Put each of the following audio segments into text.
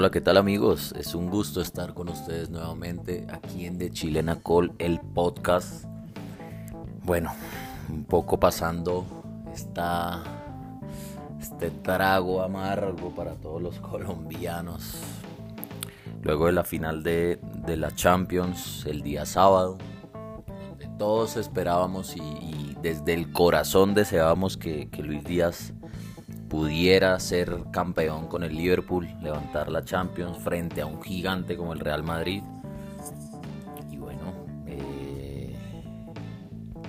Hola, ¿qué tal amigos? Es un gusto estar con ustedes nuevamente aquí en The Chilena Call, el podcast. Bueno, un poco pasando esta, este trago amargo para todos los colombianos. Luego de la final de, la Champions el día sábado, donde todos esperábamos y, desde el corazón deseábamos que Luis Díaz pudiera ser campeón con el Liverpool, levantar la Champions frente a un gigante como el Real Madrid. Y bueno, eh,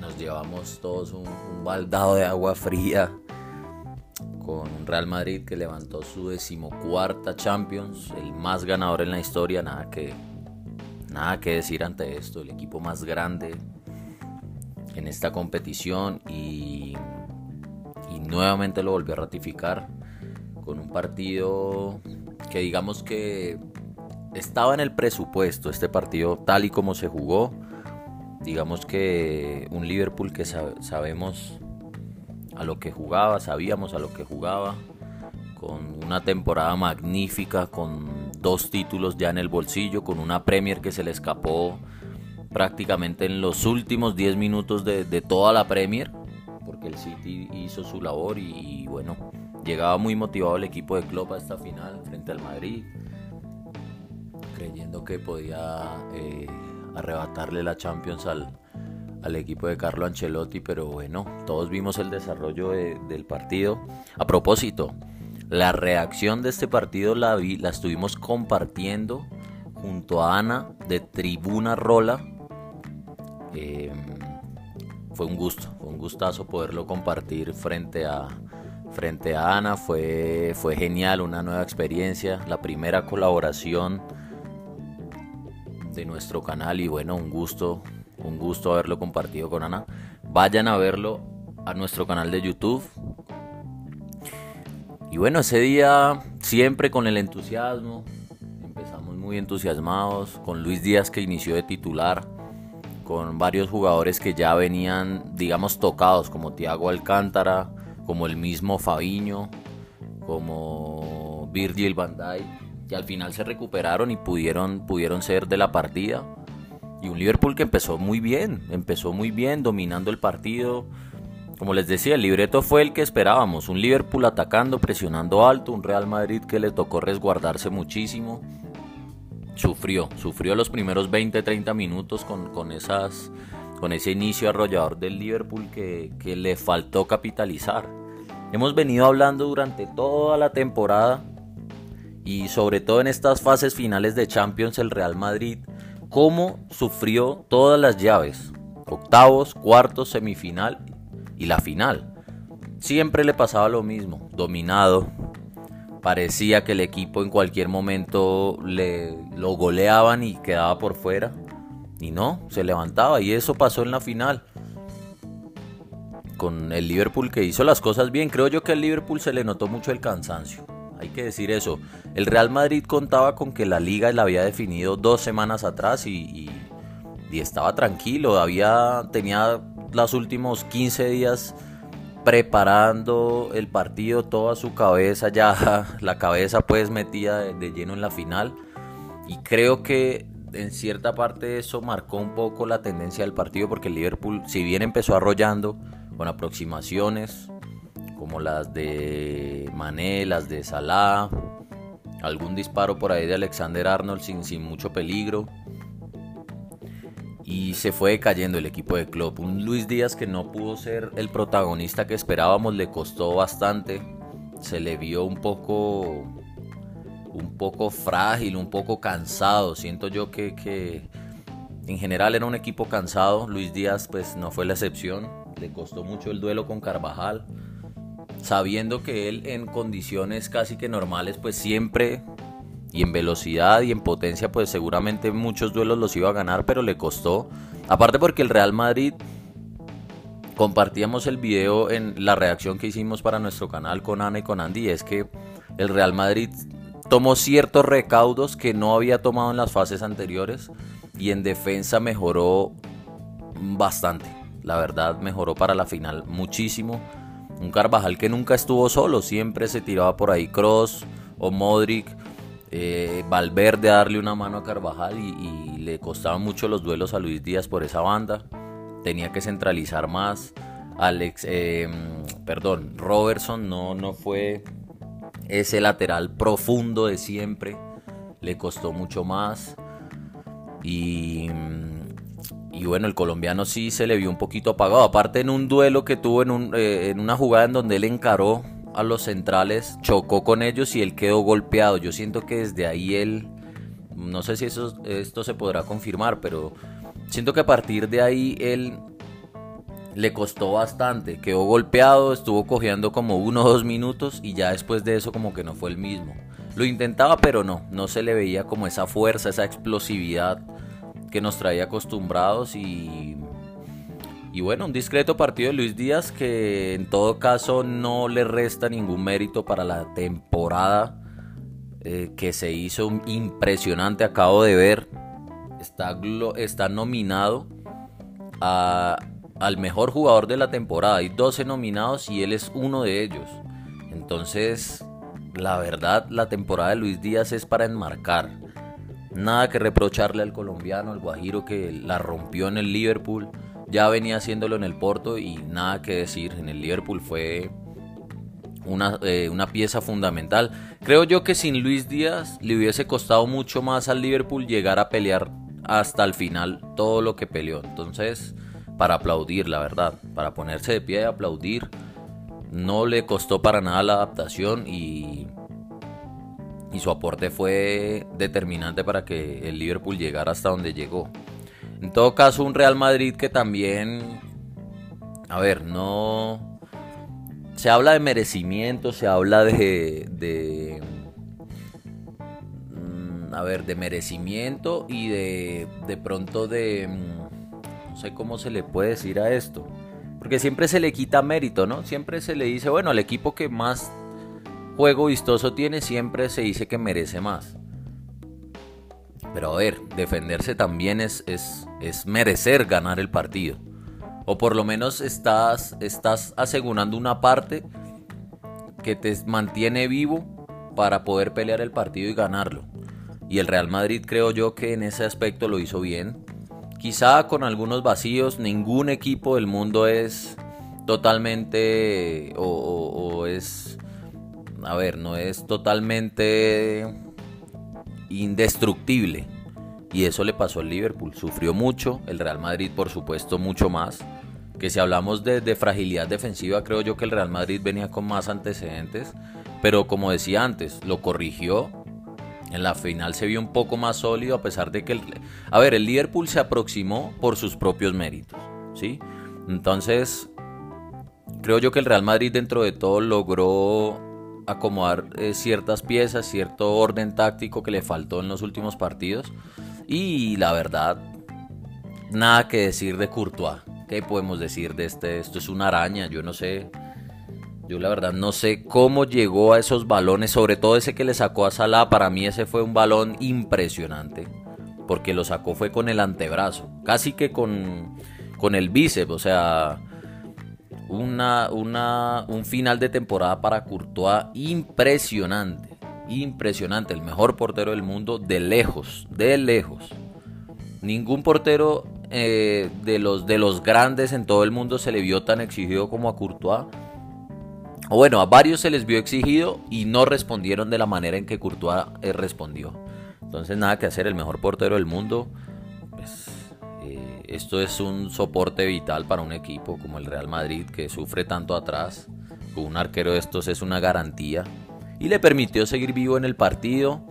nos llevamos todos un, baldado de agua fría con un Real Madrid que levantó su decimocuarta Champions, el más ganador en la historia, nada que, nada que decir ante esto, el equipo más grande en esta competición y nuevamente lo volvió a ratificar con un partido que digamos que estaba en el presupuesto este partido tal y como se jugó. Digamos que un Liverpool que sabemos a lo que jugaba, sabíamos a lo que jugaba, con una temporada magnífica, con dos títulos ya en el bolsillo, con una Premier que se le escapó prácticamente en los últimos 10 minutos de, de toda la Premier porque el City hizo su labor y, bueno, llegaba muy motivado el equipo de Klopp a esta final frente al Madrid, creyendo que podía eh, arrebatarle la Champions al, equipo de Carlo Ancelotti, pero bueno, todos vimos el desarrollo del partido. A propósito, la reacción de este partido la, vi, la estuvimos compartiendo junto a Ana de Tribuna Rola. Eh, fue un gusto, fue un gustazo poderlo compartir frente a, frente a Ana. Fue, fue genial, una nueva experiencia, la primera colaboración de nuestro canal y bueno, un gusto, un gusto haberlo compartido con Ana. Vayan a verlo a nuestro canal de YouTube. Y bueno, ese día siempre con el entusiasmo, empezamos muy entusiasmados, con Luis Díaz que inició de titular con varios jugadores que ya venían, digamos, tocados, como Thiago Alcántara, como el mismo Fabiño, como Virgil van Dijk, que al final se recuperaron y pudieron, pudieron ser de la partida. Y un Liverpool que empezó muy bien, empezó muy bien, dominando el partido. Como les decía, el libreto fue el que esperábamos, un Liverpool atacando, presionando alto, un Real Madrid que le tocó resguardarse muchísimo sufrió, sufrió los primeros 20-30 minutos con, esas, con ese inicio arrollador del Liverpool que, que le faltó capitalizar. Hemos venido hablando durante toda la temporada y sobre todo en estas fases finales de Champions el Real Madrid, cómo sufrió todas las llaves, octavos, cuartos, semifinal y la final. Siempre le pasaba lo mismo, dominado, parecía que el equipo en cualquier momento le, lo goleaban y quedaba por fuera. Y no, se levantaba y eso pasó en la final. Con el Liverpool que hizo las cosas bien. Creo yo que al Liverpool se le notó mucho el cansancio. Hay que decir eso. El Real Madrid contaba con que la liga la había definido dos semanas atrás y, y estaba tranquilo. Había, tenía los últimos 15 días preparando el partido toda su cabeza ya la cabeza pues metida de, lleno en la final. Y creo que en cierta parte eso marcó un poco la tendencia del partido porque el Liverpool si bien empezó arrollando con aproximaciones como las de Mané, las de Salah, algún disparo por ahí de Alexander Arnold sin, sin mucho peligro y se fue cayendo el equipo de club. Un Luis Díaz que no pudo ser el protagonista que esperábamos, le costó bastante. Se le vio un poco un poco frágil, un poco cansado. Siento yo que, que en general era un equipo cansado. Luis Díaz pues no fue la excepción. Le costó mucho el duelo con Carvajal. Sabiendo que él en condiciones casi que normales pues siempre y en velocidad y en potencia pues seguramente muchos duelos los iba a ganar, pero le costó. Aparte porque el Real Madrid compartíamos el video en la reacción que hicimos para nuestro canal con Ana y con Andy, es que el Real Madrid tomó ciertos recaudos que no había tomado en las fases anteriores y en defensa mejoró bastante. La verdad mejoró para la final muchísimo. Un Carvajal que nunca estuvo solo, siempre se tiraba por ahí Cross o Modric eh, Valverde a darle una mano a Carvajal y, le costaban mucho los duelos a Luis Díaz por esa banda. Tenía que centralizar más. Alex, eh, perdón, Robertson no, no fue ese lateral profundo de siempre. Le costó mucho más. Y, y bueno, el colombiano sí se le vio un poquito apagado. Aparte en un duelo que tuvo en, un, eh, en una jugada en donde él encaró a los centrales, chocó con ellos y él quedó golpeado. Yo siento que desde ahí él, no sé si eso, esto se podrá confirmar, pero siento que a partir de ahí él le costó bastante. Quedó golpeado, estuvo cojeando como uno o dos minutos y ya después de eso como que no fue el mismo. Lo intentaba pero no, no se le veía como esa fuerza, esa explosividad que nos traía acostumbrados y y bueno, un discreto partido de Luis Díaz que en todo caso no le resta ningún mérito para la temporada eh, que se hizo impresionante. Acabo de ver, está, está nominado al mejor jugador de la temporada. Hay 12 nominados y él es uno de ellos. Entonces, la verdad, la temporada de Luis Díaz es para enmarcar. Nada que reprocharle al colombiano, al Guajiro que la rompió en el Liverpool ya venía haciéndolo en el Porto y nada que decir, en el Liverpool fue una, eh, una, pieza fundamental. Creo yo que sin Luis Díaz le hubiese costado mucho más al Liverpool llegar a pelear hasta el final todo lo que peleó. Entonces, para aplaudir, la verdad, para ponerse de pie y aplaudir, no le costó para nada la adaptación y, y su aporte fue determinante para que el Liverpool llegara hasta donde llegó. En todo caso, un Real Madrid que también, a ver, no... Se habla de merecimiento, se habla de... de mm, a ver, de merecimiento y de, de pronto de... Mm, no sé cómo se le puede decir a esto. Porque siempre se le quita mérito, ¿no? Siempre se le dice, bueno, al equipo que más juego vistoso tiene, siempre se dice que merece más. Pero a ver, defenderse también es, es, es merecer ganar el partido. O por lo menos estás, estás asegurando una parte que te mantiene vivo para poder pelear el partido y ganarlo. Y el Real Madrid creo yo que en ese aspecto lo hizo bien. Quizá con algunos vacíos, ningún equipo del mundo es totalmente o, o es, a ver, no es totalmente indestructible. Y eso le pasó al Liverpool. Sufrió mucho, el Real Madrid por supuesto mucho más. Que si hablamos de, fragilidad defensiva, creo yo que el Real Madrid venía con más antecedentes. Pero como decía antes, lo corrigió. En la final se vio un poco más sólido a pesar de que... El, a ver, el Liverpool se aproximó por sus propios méritos. ¿sí? Entonces, creo yo que el Real Madrid dentro de todo logró acomodar eh, ciertas piezas, cierto orden táctico que le faltó en los últimos partidos. Y la verdad, nada que decir de Courtois. ¿Qué podemos decir de este? Esto es una araña, yo no sé. Yo la verdad no sé cómo llegó a esos balones, sobre todo ese que le sacó a Salah. Para mí ese fue un balón impresionante, porque lo sacó fue con el antebrazo, casi que con, con el bíceps, o sea, una, un final de temporada para Courtois impresionante. Impresionante. El mejor portero del mundo de lejos. De lejos. Ningún portero eh, de, los, de los grandes en todo el mundo se le vio tan exigido como a Courtois. O bueno, a varios se les vio exigido y no respondieron de la manera en que Courtois eh, respondió. Entonces nada que hacer, el mejor portero del mundo. Pues, esto es un soporte vital para un equipo como el Real Madrid que sufre tanto atrás. un arquero de estos es una garantía. Y le permitió seguir vivo en el partido.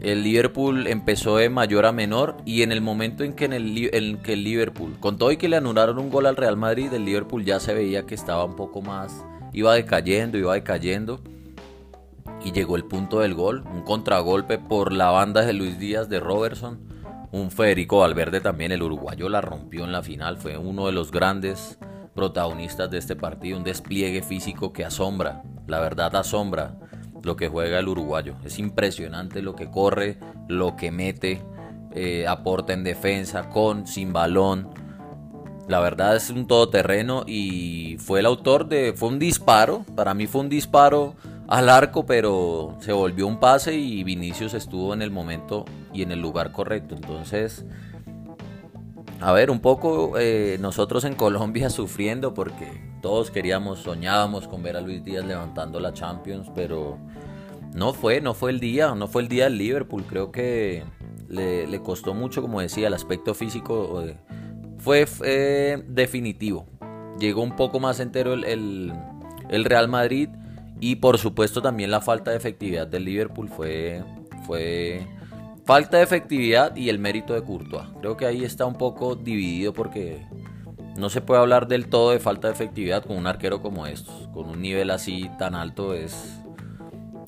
El Liverpool empezó de mayor a menor y en el momento en que, en el, que el Liverpool, con todo y que le anularon un gol al Real Madrid, el Liverpool ya se veía que estaba un poco más, iba decayendo, iba decayendo. Y llegó el punto del gol, un contragolpe por la banda de Luis Díaz de Robertson un Federico Valverde también, el uruguayo la rompió en la final, fue uno de los grandes protagonistas de este partido, un despliegue físico que asombra, la verdad asombra lo que juega el uruguayo. Es impresionante lo que corre, lo que mete, eh, aporta en defensa, con, sin balón. La verdad es un todoterreno y fue el autor de, fue un disparo, para mí fue un disparo al arco, pero se volvió un pase y Vinicius estuvo en el momento y en el lugar correcto. Entonces, a ver, un poco eh, nosotros en Colombia sufriendo porque todos queríamos, soñábamos con ver a Luis Díaz levantando la Champions, pero no fue, no fue el día, no fue el día del Liverpool. Creo que le, costó mucho, como decía, el aspecto físico fue definitivo. Llegó un poco más entero el Real Madrid y por supuesto también la falta de efectividad del Liverpool fue, fue falta de efectividad y el mérito de Courtois. Creo que ahí está un poco dividido porque no se puede hablar del todo de falta de efectividad con un arquero como estos. Con un nivel así tan alto es,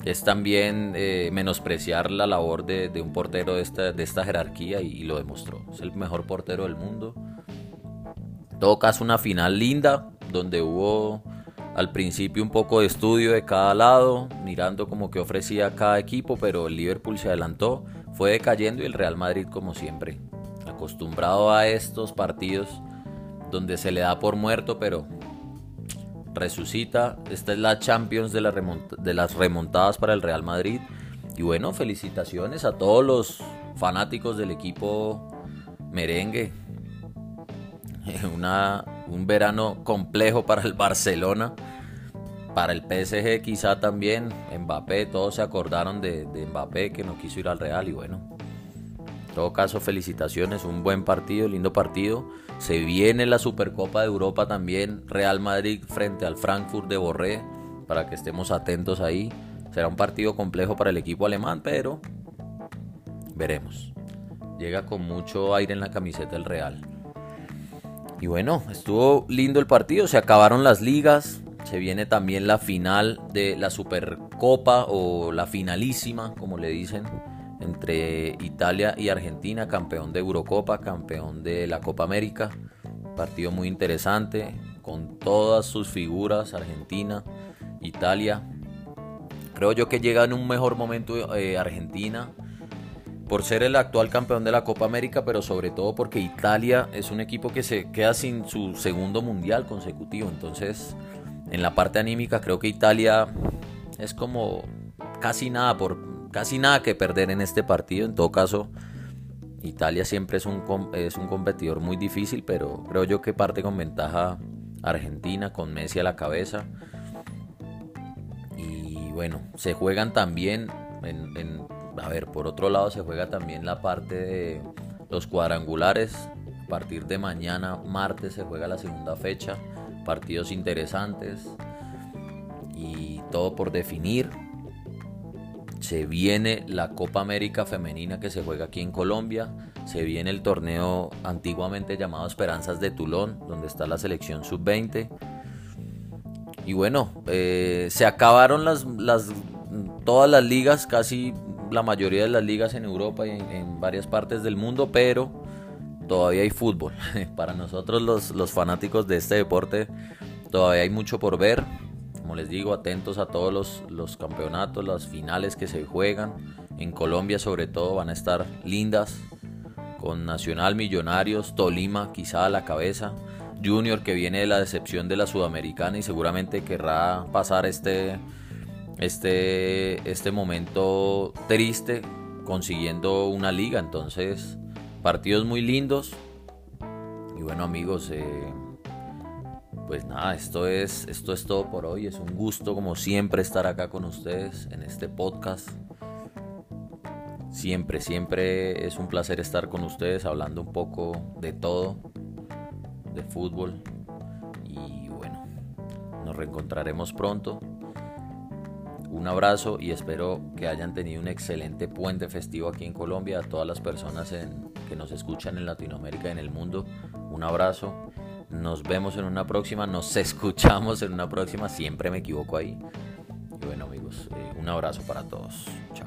es también eh, menospreciar la labor de, un portero de esta, de esta jerarquía y, y, lo demostró. Es el mejor portero del mundo. En todo caso, una final linda donde hubo al principio un poco de estudio de cada lado, mirando como que ofrecía cada equipo, pero el Liverpool se adelantó, fue decayendo y el Real Madrid como siempre, acostumbrado a estos partidos donde se le da por muerto, pero resucita. Esta es la Champions de, de las remontadas para el Real Madrid. Y bueno, felicitaciones a todos los fanáticos del equipo merengue. Una, un verano complejo para el Barcelona para el PSG quizá también, Mbappé, todos se acordaron de, Mbappé que no quiso ir al Real y bueno, en todo caso felicitaciones, un buen partido, lindo partido. Se viene la Supercopa de Europa también, Real Madrid frente al Frankfurt de Borré, para que estemos atentos ahí. Será un partido complejo para el equipo alemán, pero veremos. Llega con mucho aire en la camiseta el Real. Y bueno, estuvo lindo el partido, se acabaron las ligas, se viene también la final de la Supercopa o la finalísima, como le dicen, entre Italia y Argentina, campeón de Eurocopa, campeón de la Copa América. Partido muy interesante, con todas sus figuras, Argentina, Italia. Creo yo que llega en un mejor momento eh, Argentina por ser el actual campeón de la Copa América, pero sobre todo porque Italia es un equipo que se queda sin su segundo mundial consecutivo. Entonces, en la parte anímica creo que Italia es como casi nada por casi nada que perder en este partido. En todo caso, Italia siempre es un, es un competidor muy difícil, pero creo yo que parte con ventaja Argentina, con Messi a la cabeza. Y bueno, se juegan también, a ver, por otro lado se juega también la parte de los cuadrangulares. A partir de mañana, martes, se juega la segunda fecha partidos interesantes y todo por definir. Se viene la Copa América Femenina que se juega aquí en Colombia. Se viene el torneo antiguamente llamado Esperanzas de Tulón, donde está la selección sub-20. Y bueno, eh, se acabaron las, las, todas las ligas, casi la mayoría de las ligas en Europa y en varias partes del mundo, pero todavía hay fútbol. Para nosotros los, fanáticos de este deporte todavía hay mucho por ver. Como les digo, atentos a todos los, los campeonatos, las finales que se juegan. En Colombia sobre todo van a estar lindas. Con Nacional Millonarios, Tolima quizá a la cabeza. Junior que viene de la decepción de la Sudamericana y seguramente querrá pasar este, este, este momento triste consiguiendo una liga. Entonces partidos muy lindos. Y bueno amigos, eh, pues nada, esto es, esto es todo por hoy. Es un gusto como siempre estar acá con ustedes en este podcast. Siempre, siempre es un placer estar con ustedes hablando un poco de todo, de fútbol. Y bueno, nos reencontraremos pronto. Un abrazo y espero que hayan tenido un excelente puente festivo aquí en Colombia. A todas las personas que nos escuchan en Latinoamérica y en el mundo, un abrazo. Nos vemos en una próxima, nos escuchamos en una próxima, siempre me equivoco ahí. Y bueno amigos, eh, un abrazo para todos. Chao.